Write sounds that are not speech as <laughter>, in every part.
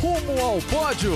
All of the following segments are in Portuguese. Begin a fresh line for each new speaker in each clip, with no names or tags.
Rumo ao pódio!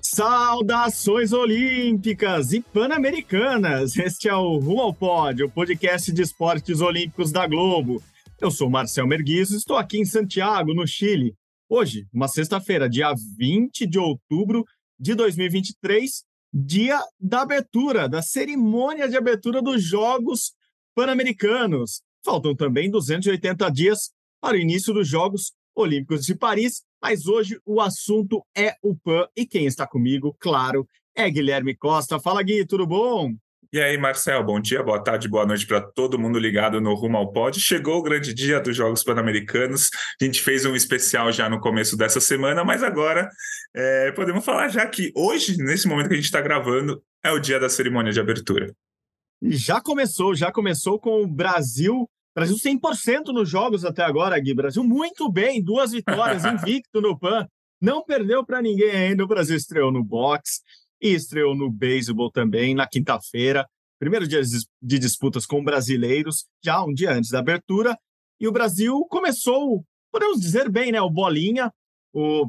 Saudações olímpicas e pan-americanas! Este é o Rumo ao Pódio, o podcast de esportes olímpicos da Globo. Eu sou Marcel Merguizo, estou aqui em Santiago, no Chile. Hoje, uma sexta-feira, dia 20 de outubro de 2023, dia da abertura, da cerimônia de abertura dos Jogos Pan-Americanos. Faltam também 280 dias para o início dos Jogos Olímpicos de Paris, mas hoje o assunto é o PAN e quem está comigo, claro, é Guilherme Costa. Fala, Gui, tudo bom?
E aí, Marcel, bom dia, boa tarde, boa noite para todo mundo ligado no Rumo ao Pod. Chegou o grande dia dos Jogos Pan-Americanos. A gente fez um especial já no começo dessa semana, mas agora é, podemos falar já que hoje, nesse momento que a gente está gravando, é o dia da cerimônia de abertura.
E já começou, já começou com o Brasil. Brasil 100% nos jogos até agora, Gui. Brasil muito bem, duas vitórias, <laughs> invicto no PAN. Não perdeu para ninguém ainda. O Brasil estreou no boxe e estreou no beisebol também na quinta-feira. Primeiro dia de disputas com brasileiros, já um dia antes da abertura. E o Brasil começou, podemos dizer bem, né? O Bolinha, o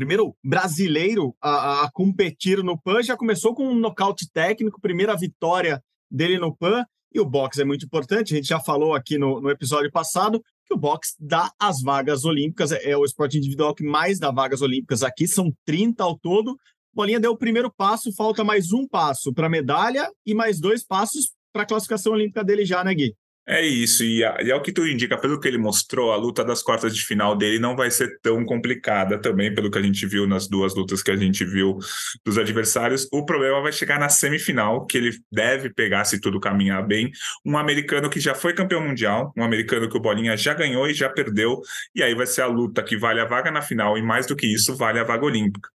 primeiro brasileiro a, a, competir no PAN, já começou com um nocaute técnico, primeira vitória dele no PAN. E o boxe é muito importante, a gente já falou aqui no, no episódio passado que o boxe dá as vagas olímpicas, é, é o esporte individual que mais dá vagas olímpicas aqui, são 30 ao todo. Bolinha deu o primeiro passo, falta mais um passo para medalha e mais dois passos para a classificação olímpica dele já, né, Gui?
É isso, e, é o que tu indica, pelo que ele mostrou, a luta das quartas de final dele não vai ser tão complicada também, pelo que a gente viu nas duas lutas que a gente viu dos adversários. O problema vai chegar na semifinal, que ele deve pegar, se tudo caminhar bem, um americano que já foi campeão mundial, um americano que o Bolinha já ganhou e já perdeu, e aí vai ser a luta que vale a vaga na final, e mais do que isso, vale a vaga olímpica.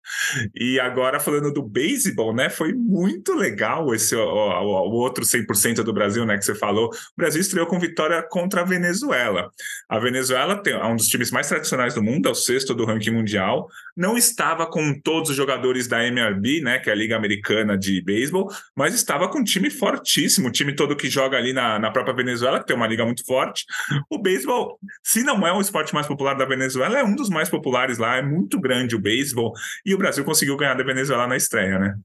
E agora, falando do beisebol, né, foi muito legal esse o, o, o outro 100% do Brasil, né, que você falou. O Brasil estreou com vitória contra a Venezuela. A Venezuela tem, é um dos times mais tradicionais do mundo, é o sexto do ranking mundial. Não estava com todos os jogadores da MLB, né, que é a Liga Americana de Beisebol, mas estava com um time fortíssimo, o time todo que joga ali na, na própria Venezuela, que tem uma liga muito forte. O beisebol, se não é o esporte mais popular da Venezuela, é um dos mais populares lá, é muito grande o beisebol, e o Brasil conseguiu ganhar da Venezuela na estreia, né?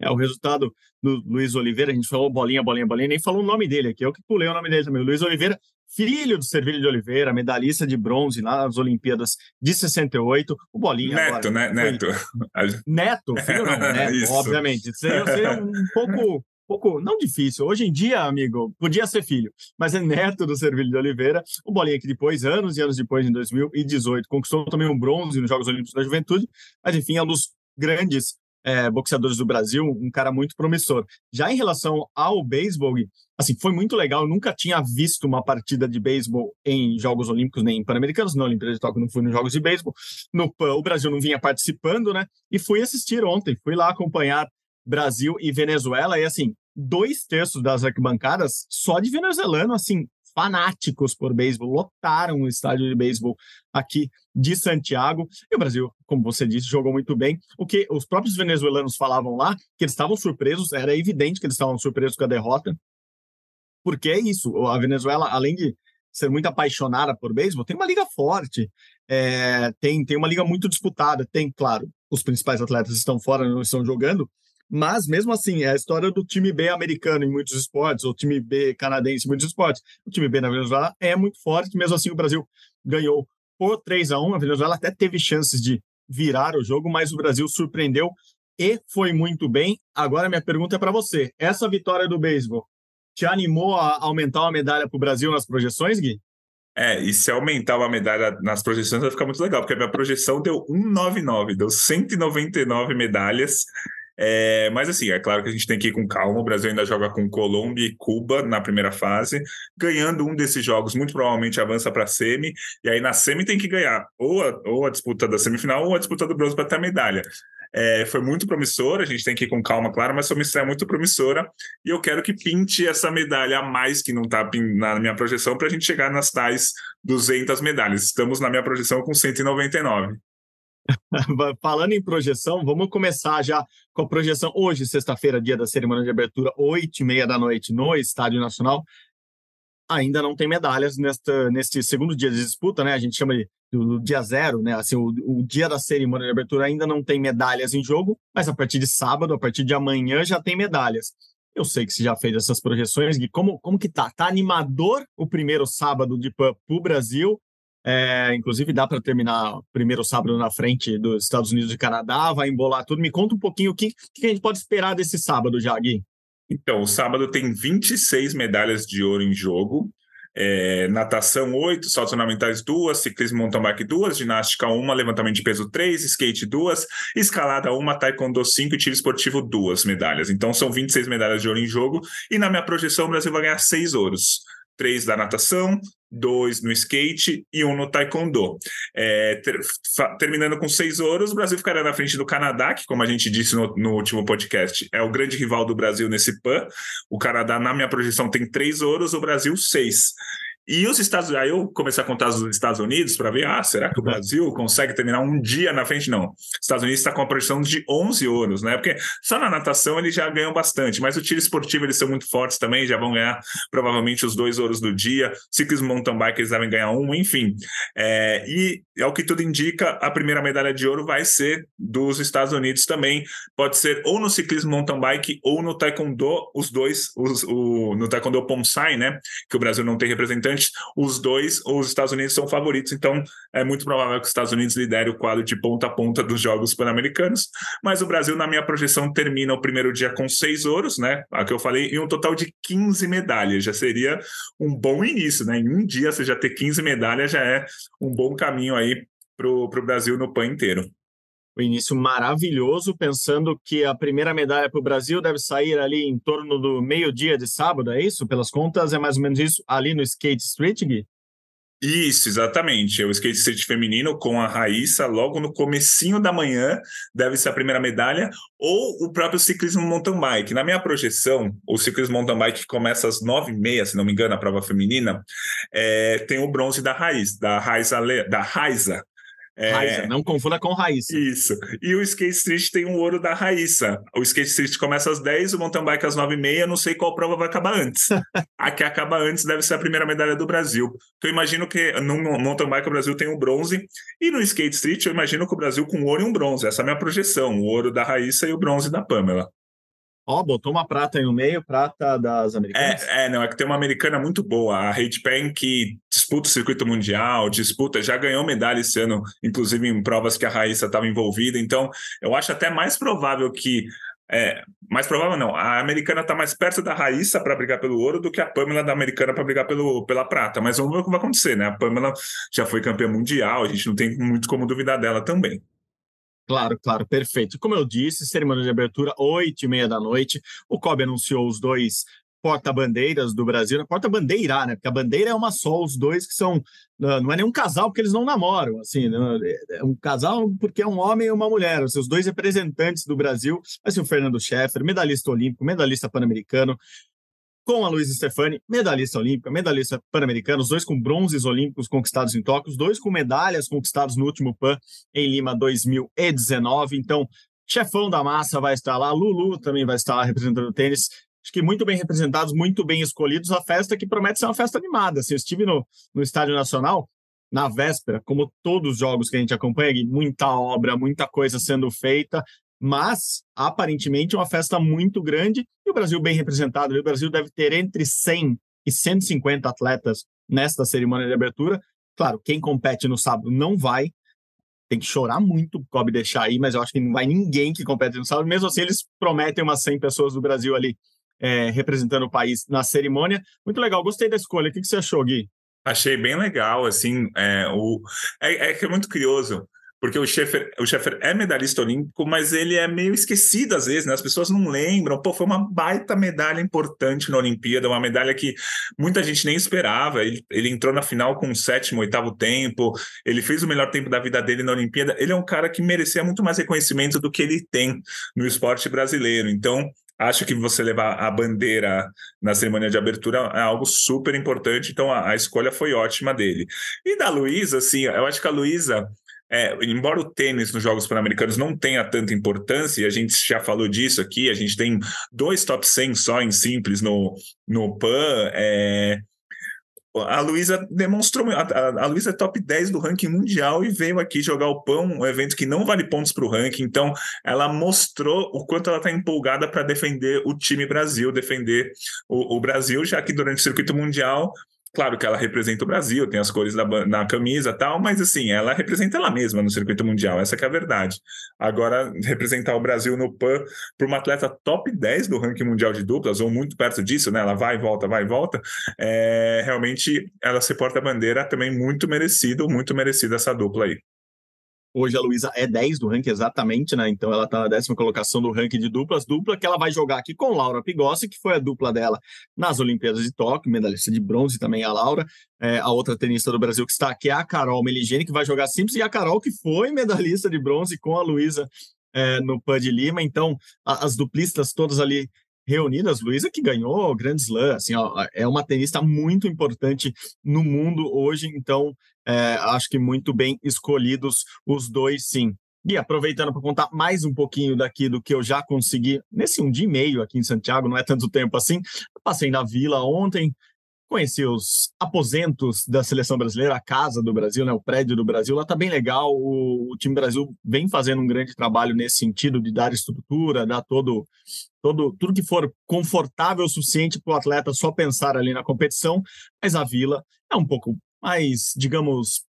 É, o resultado do Luiz Oliveira, a gente falou bolinha, bolinha, bolinha, nem falou o nome dele aqui, eu que pulei o nome dele também. O Luiz Oliveira, filho do Servilho de Oliveira, medalhista de bronze lá nas Olimpíadas de 68. O Bolinha.
Neto,
agora,
né? Neto. <laughs>
Neto, filho não, né? <laughs> Obviamente. Seria, seria um <laughs> pouco. pouco, não difícil. Hoje em dia, amigo, podia ser filho, mas é neto do Servilho de Oliveira. O Bolinha que depois, anos e anos depois, em 2018, conquistou também um bronze nos Jogos Olímpicos da Juventude, mas enfim, é um dos grandes é, boxeadores do Brasil, um cara muito promissor. Já em relação ao beisebol, assim, foi muito legal. Eu nunca tinha visto uma partida de beisebol em Jogos Olímpicos, nem em Pan-Americanos, na Olimpíada de Tóquio não fui nos Jogos de Beisebol. No o Brasil não vinha participando, né? E fui assistir ontem, fui lá acompanhar Brasil e Venezuela, e assim, dois terços das arquibancadas só de venezuelano, assim, fanáticos por beisebol, lotaram o estádio de beisebol aqui de Santiago. E o Brasil, como você disse, jogou muito bem. O que os próprios venezuelanos falavam lá, que eles estavam surpresos, era evidente que eles estavam surpresos com a derrota. Porque é isso, a Venezuela, além de ser muito apaixonada por beisebol, tem uma liga forte, é, tem, tem uma liga muito disputada, tem, claro, os principais atletas estão fora, não estão jogando, mas, mesmo assim, é a história do time B americano em muitos esportes, ou time B canadense em muitos esportes. O time B na Venezuela é muito forte, mesmo assim o Brasil ganhou por 3 a 1 A Venezuela até teve chances de virar o jogo, mas o Brasil surpreendeu e foi muito bem. Agora, minha pergunta é para você: essa vitória do beisebol te animou a aumentar uma medalha para o Brasil nas projeções, Gui?
É, e se aumentar uma medalha nas projeções vai ficar muito legal, porque a minha projeção deu 199, deu 199 medalhas. É, mas assim, é claro que a gente tem que ir com calma. O Brasil ainda joga com Colômbia e Cuba na primeira fase. Ganhando um desses jogos, muito provavelmente avança para a semi. E aí na semi tem que ganhar ou a, ou a disputa da semifinal ou a disputa do bronze para ter a medalha. É, foi muito promissora, a gente tem que ir com calma, claro, mas foi uma estreia muito promissora e eu quero que pinte essa medalha a mais que não está na minha projeção para a gente chegar nas tais 200 medalhas. Estamos na minha projeção com 199. <laughs>
Falando em projeção, vamos começar já com a projeção hoje, sexta-feira, dia da cerimônia de abertura, oito e meia da noite, no Estádio Nacional. Ainda não tem medalhas neste segundo dia de disputa, né? A gente chama de do dia zero, né? Assim, o, o, dia da cerimônia de abertura ainda não tem medalhas em jogo, mas a partir de sábado, a partir de amanhã, já tem medalhas. Eu sei que você já fez essas projeções, Gui. Como, como que tá? Tá animador o primeiro sábado de PAN para o Brasil? É, inclusive, dá para terminar primeiro sábado na frente dos Estados Unidos e Canadá, vai embolar tudo. Me conta um pouquinho o que, que a gente pode esperar desse sábado já, Gui.
Então, o sábado tem 26 medalhas de ouro em jogo. É, natação 8, saltos ornamentais 2, ciclismo mountain bike 2, ginástica 1, levantamento de peso 3, skate 2, escalada 1, taekwondo 5 e tiro esportivo 2 medalhas. Então são 26 medalhas de ouro em jogo e na minha projeção o Brasil vai ganhar 6 ouros três da natação, dois no skate e um no taekwondo. É, ter, terminando com seis ouros, o Brasil ficará na frente do Canadá, que, como a gente disse no, no, último podcast, é o grande rival do Brasil nesse PAN. O Canadá, na minha projeção, tem três ouros, o Brasil, seis. E os Estados Unidos, aí eu comecei a contar os Estados Unidos para ver, ah, será que o Brasil consegue terminar um dia na frente? Não. Os Estados Unidos está com a projeção de 11 ouros, né? Porque só na natação eles já ganham bastante, mas o tiro esportivo eles são muito fortes também, já vão ganhar provavelmente os dois ouros do dia. Ciclismo mountain bike eles devem ganhar um, enfim. É, e ao que tudo indica, a primeira medalha de ouro vai ser dos Estados Unidos também. Pode ser ou no ciclismo mountain bike ou no taekwondo, os dois, os, o, no taekwondo Pomsai, né? Que o Brasil não tem representante os dois, os Estados Unidos são favoritos, então é muito provável que os Estados Unidos lidere o quadro de ponta a ponta dos Jogos Pan-Americanos, mas o Brasil, na minha projeção, termina o primeiro dia com seis ouros, né? A que eu falei, e um total de 15 medalhas. Já seria um bom início, né? Em um dia você já ter 15 medalhas já é um bom caminho aí para o Brasil no PAN inteiro
o início maravilhoso, pensando que a primeira medalha para o Brasil deve sair ali em torno do meio-dia de sábado, é isso? Pelas contas, é mais ou menos isso ali no Skate Street, Gui?
Isso, exatamente. É o skate street feminino com a Raíssa, logo no comecinho da manhã, deve ser a primeira medalha, ou o próprio ciclismo mountain bike. Na minha projeção, o ciclismo mountain bike começa às nove e meia, se não me engano, a prova feminina, é, tem o bronze da Raiz, da Raiza, da Raiza,
é... Raíssa, não confunda com Raíssa.
Isso. E o Skate Street tem um ouro da Raíssa. O Skate Street começa às 10, o mountain bike às 9h30, não sei qual prova vai acabar antes. <laughs> a que acaba antes deve ser a primeira medalha do Brasil. Eu imagino que no mountain bike o Brasil tem o um bronze, e no Skate Street eu imagino que o Brasil com ouro e um bronze. Essa é a minha projeção, o ouro da Raíssa e o bronze da Pamela.
Ó, oh, botou uma prata aí no meio, prata das americanas.
É, é, não, é que tem uma americana muito boa, a Hate Pen, que disputa o circuito mundial, disputa, já ganhou medalha esse ano, inclusive em provas que a Raíssa estava envolvida. Então, eu acho até mais provável que. É, mais provável não, a americana está mais perto da Raíssa para brigar pelo ouro do que a Pamela da americana para brigar pelo, pela prata. Mas vamos ver o que vai acontecer, né? A Pamela já foi campeã mundial, a gente não tem muito como duvidar dela também.
Claro, claro, perfeito. Como eu disse, cerimônia de abertura, oito e meia da noite. O COB anunciou os dois porta-bandeiras do Brasil, porta-bandeira, né? Porque a bandeira é uma só, os dois que são. Não é nenhum casal porque eles não namoram, assim, né? é um casal porque é um homem e uma mulher, os seus dois representantes do Brasil, assim, o Fernando Scheffer, medalhista olímpico, medalhista pan-americano, com a Luiz Stefani, medalhista olímpica, medalhista pan-americana, os dois com bronzes olímpicos conquistados em Tóquio, os dois com medalhas conquistados no último PAN em Lima 2019. Então, chefão da massa vai estar lá, Lulu também vai estar lá representando o tênis. Acho que muito bem representados, muito bem escolhidos. A festa que promete ser uma festa animada. Se eu estive no, no Estádio Nacional, na véspera, como todos os jogos que a gente acompanha, muita obra, muita coisa sendo feita mas aparentemente uma festa muito grande e o Brasil bem representado. O Brasil deve ter entre 100 e 150 atletas nesta cerimônia de abertura. Claro, quem compete no sábado não vai, tem que chorar muito o Kobe deixar aí, mas eu acho que não vai ninguém que compete no sábado. Mesmo assim, eles prometem umas 100 pessoas do Brasil ali é, representando o país na cerimônia. Muito legal, gostei da escolha. O que, que você achou, Gui?
Achei bem legal, assim, é, o... é, é que é muito curioso porque o Schaefer, o Schaefer é medalhista olímpico, mas ele é meio esquecido às vezes, né? As pessoas não lembram. Pô, foi uma baita medalha importante na Olimpíada, uma medalha que muita gente nem esperava. Ele, ele entrou na final com o sétimo, oitavo tempo, ele fez o melhor tempo da vida dele na Olimpíada. Ele é um cara que merecia muito mais reconhecimento do que ele tem no esporte brasileiro. Então, acho que você levar a bandeira na cerimônia de abertura é algo super importante, então a, a escolha foi ótima dele. E da Luísa, assim, eu acho que a Luísa. É, embora o tênis nos Jogos Pan-Americanos não tenha tanta importância, e a gente já falou disso aqui, a gente tem dois top 100 só em simples no, no PAN, é, a Luísa demonstrou. A, a Luísa é top 10 do ranking mundial e veio aqui jogar o pão, um evento que não vale pontos para o ranking. Então, ela mostrou o quanto ela está empolgada para defender o time Brasil, defender o, o Brasil, já que durante o circuito mundial Claro que ela representa o Brasil, tem as cores da, na camisa tal, mas assim, ela representa ela mesma no circuito mundial, essa é a verdade. Agora, representar o Brasil no PAN para uma atleta top 10 do ranking mundial de duplas, ou muito perto disso, né? Ela vai e volta, vai e volta, é, realmente ela se porta a bandeira também muito merecido, muito merecida essa dupla aí.
Hoje a Luísa é 10 do ranking, exatamente, né? Então ela está na décima colocação do ranking de duplas. Dupla que ela vai jogar aqui com Laura Pigossi, que foi a dupla dela nas Olimpíadas de Tóquio, medalhista de bronze também a Laura. É, a outra tenista do Brasil que está aqui é a Carol Meligeni, que vai jogar simples, e a Carol que foi medalhista de bronze com a Luísa é, no PAN de Lima. Então a, as duplistas todas ali reunidas, Luísa que ganhou o Grand Slam, assim, ó, é uma tenista muito importante no mundo hoje, então é, acho que muito bem escolhidos os dois, sim. E aproveitando para contar mais um pouquinho daqui do que eu já consegui nesse um dia e meio aqui em Santiago, não é tanto tempo assim. Passei na vila ontem, conheci os aposentos da seleção brasileira, a casa do Brasil, né, o prédio do Brasil. Lá está bem legal. O, o, time Brasil vem fazendo um grande trabalho nesse sentido de dar estrutura, dar todo, todo tudo que for confortável o suficiente para o atleta só pensar ali na competição. Mas a vila é um pouco mais, digamos,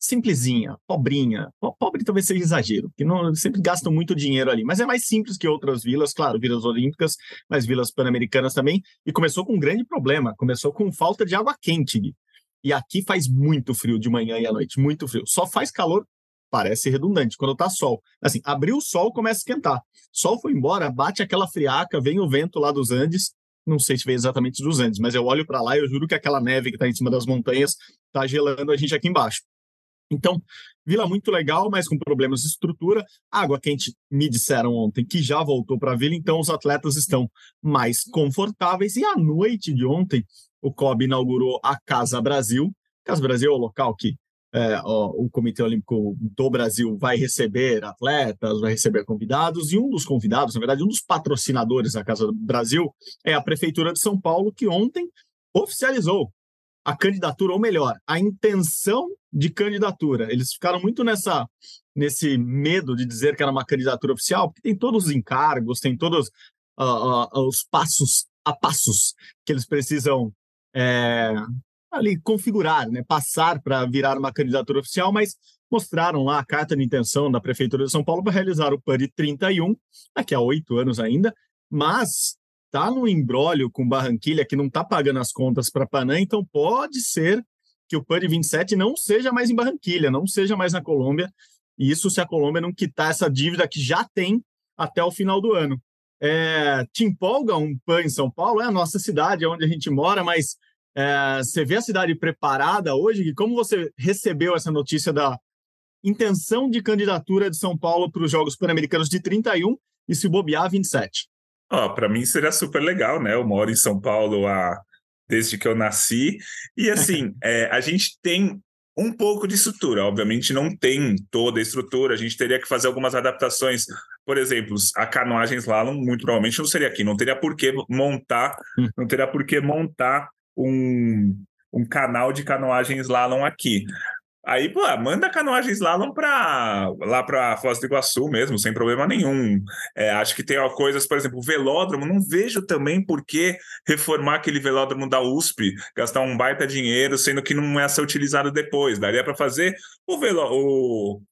simplesinha, pobrinha. Pobre talvez seja exagero, porque não sempre gastam muito dinheiro ali, mas é mais simples que outras vilas, claro, vilas olímpicas, mas vilas pan-americanas também. E começou com um grande problema, começou com falta de água quente. E aqui faz muito frio de manhã e à noite, muito frio. Só faz calor, parece redundante, quando tá sol. Assim, abriu o sol, começa a esquentar. Sol foi embora, bate aquela friaca, vem o vento lá dos Andes, não sei se veio exatamente dos Andes, mas eu olho para lá e eu juro que aquela neve que está em cima das montanhas está gelando a gente aqui embaixo. Então, vila muito legal, mas com problemas de estrutura. Água quente, me disseram ontem que já voltou para a vila, então os atletas estão mais confortáveis. E à noite de ontem, o COB inaugurou a Casa Brasil. Casa Brasil é o local que é, ó, o Comitê Olímpico do Brasil vai receber atletas, vai receber convidados, e um dos convidados, na verdade, um dos patrocinadores da Casa Brasil é a Prefeitura de São Paulo, que ontem oficializou a candidatura, ou melhor, a intenção de candidatura. Eles ficaram muito nessa nesse medo de dizer que era uma candidatura oficial, porque tem todos os encargos, tem todos uh, uh, os passos a passos que eles precisam é, ali configurar, né, passar para virar uma candidatura oficial, mas mostraram lá a carta de intenção da Prefeitura de São Paulo para realizar o PAN 31, daqui a oito anos ainda, mas está no embrólio com Barranquilha, que não está pagando as contas para Panã, então pode ser que o PAN 27 não seja mais em Barranquilha, não seja mais na Colômbia, e isso se a Colômbia não quitar essa dívida que já tem até o final do ano. É, te empolga um PAN em São Paulo? É a nossa cidade, é onde a gente mora, mas é, você vê a cidade preparada hoje? E como você recebeu essa notícia da intenção de candidatura de São Paulo para os Jogos Pan-Americanos de 31 e se bobear 27?
Oh, para mim seria super legal, né? Eu moro em São Paulo há, desde que eu nasci. E assim, <laughs> é, a gente tem um pouco de estrutura. Obviamente não tem toda a estrutura, a gente teria que fazer algumas adaptações. Por exemplo, a canoagem slalom muito provavelmente não seria aqui, não teria por que montar, hum. não teria por que montar um, um canal de canoagem slalom aqui. Aí, pô, manda a canoagem slalom pra, lá para Foz do Iguaçu mesmo, sem problema nenhum. É, acho que tem ó, coisas, por exemplo, o velódromo, não vejo também por que reformar aquele velódromo da USP, gastar um baita dinheiro, sendo que não é ser utilizado depois. Daria para fazer o, velo, o,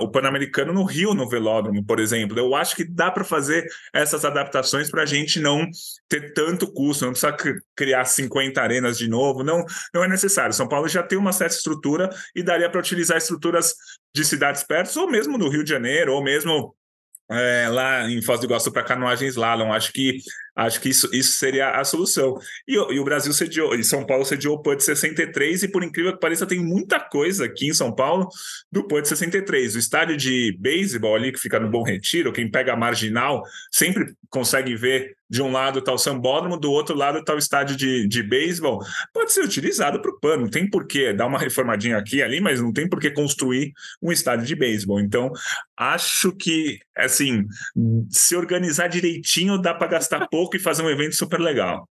o Pan-Americano no Rio, no Velódromo, por exemplo. Eu acho que dá para fazer essas adaptações para a gente não ter tanto custo, não precisa criar 50 arenas de novo, não, não é necessário. São Paulo já tem uma certa estrutura e daria para utilizar estruturas de cidades perto, ou mesmo no Rio de Janeiro, ou mesmo é, lá em Foz do Iguaçu para canoagem slalom. Acho que acho que isso, isso seria a solução. E, e o Brasil sediou, e São Paulo sediou o PUD 63, e por incrível que pareça, tem muita coisa aqui em São Paulo do PUD 63. O estádio de beisebol ali, que fica no Bom Retiro, quem pega a marginal, sempre consegue ver de um lado está o sambódromo, do outro lado está o estádio de, de beisebol, pode ser utilizado para o pano, não tem porquê dar uma reformadinha aqui ali, mas não tem porquê construir um estádio de beisebol. Então, acho que, assim, se organizar direitinho, dá para gastar pouco <laughs> e fazer um evento super legal.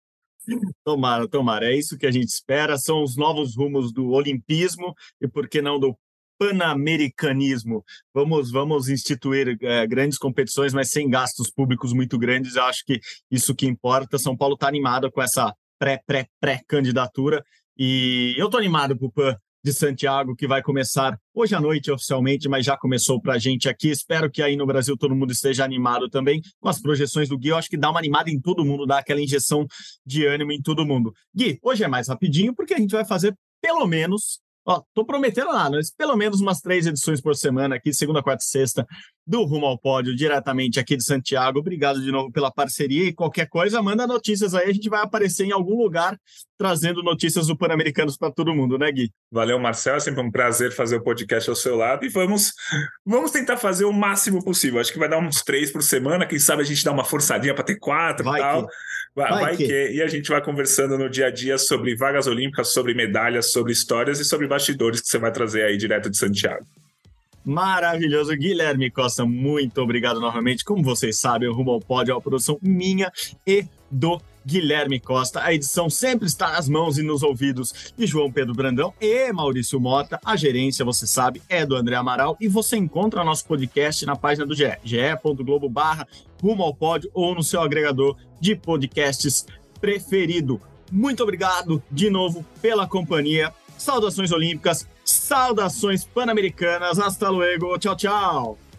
Tomara, tomara. É isso que a gente espera. São os novos rumos do olimpismo e, por que não, do panamericanismo. Vamos, vamos instituir é, grandes competições, mas sem gastos públicos muito grandes. Eu acho que isso que importa. São Paulo está animado com essa pré-pré-pré-candidatura. E eu estou animado para o PAN de Santiago, que vai começar hoje à noite oficialmente, mas já começou para a gente aqui. Espero que aí no Brasil todo mundo esteja animado também com as projeções do Gui. Eu acho que dá uma animada em todo mundo, dá aquela injeção de ânimo em todo mundo. Gui, hoje é mais rapidinho, porque a gente vai fazer pelo menos Ó, tô prometendo nada, mas pelo menos umas três edições por semana aqui, segunda, quarta e sexta, do Rumo ao Pódio, diretamente aqui de Santiago. Obrigado de novo pela parceria e qualquer coisa, manda notícias aí, a gente vai aparecer em algum lugar trazendo notícias do Pan-Americanos para todo mundo, né, Gui?
Valeu, Marcelo, é sempre um prazer fazer o podcast ao seu lado e vamos, vamos tentar fazer o máximo possível. Acho que vai dar uns três por semana, quem sabe a gente dá uma forçadinha para ter quatro vai e tal. Que... Vai, vai, vai que... que... E a gente vai conversando no dia a dia sobre vagas olímpicas, sobre medalhas, sobre histórias e sobre bastidores que você vai trazer aí direto de Santiago.
Maravilhoso. Guilherme Costa, muito obrigado novamente. Como vocês sabem, o Rumo ao Pódio é uma produção minha e do Guilherme Costa. A edição sempre está nas mãos e nos ouvidos de João Pedro Brandão e Maurício Mota. A gerência, você sabe, é do André Amaral. E você encontra nosso podcast na página do GE, ge.globo barra rumo ao pódio ou no seu agregador de podcasts preferido. Muito obrigado de novo pela companhia. Saudações olímpicas, saudações pan-americanas. Hasta luego. Tchau, tchau.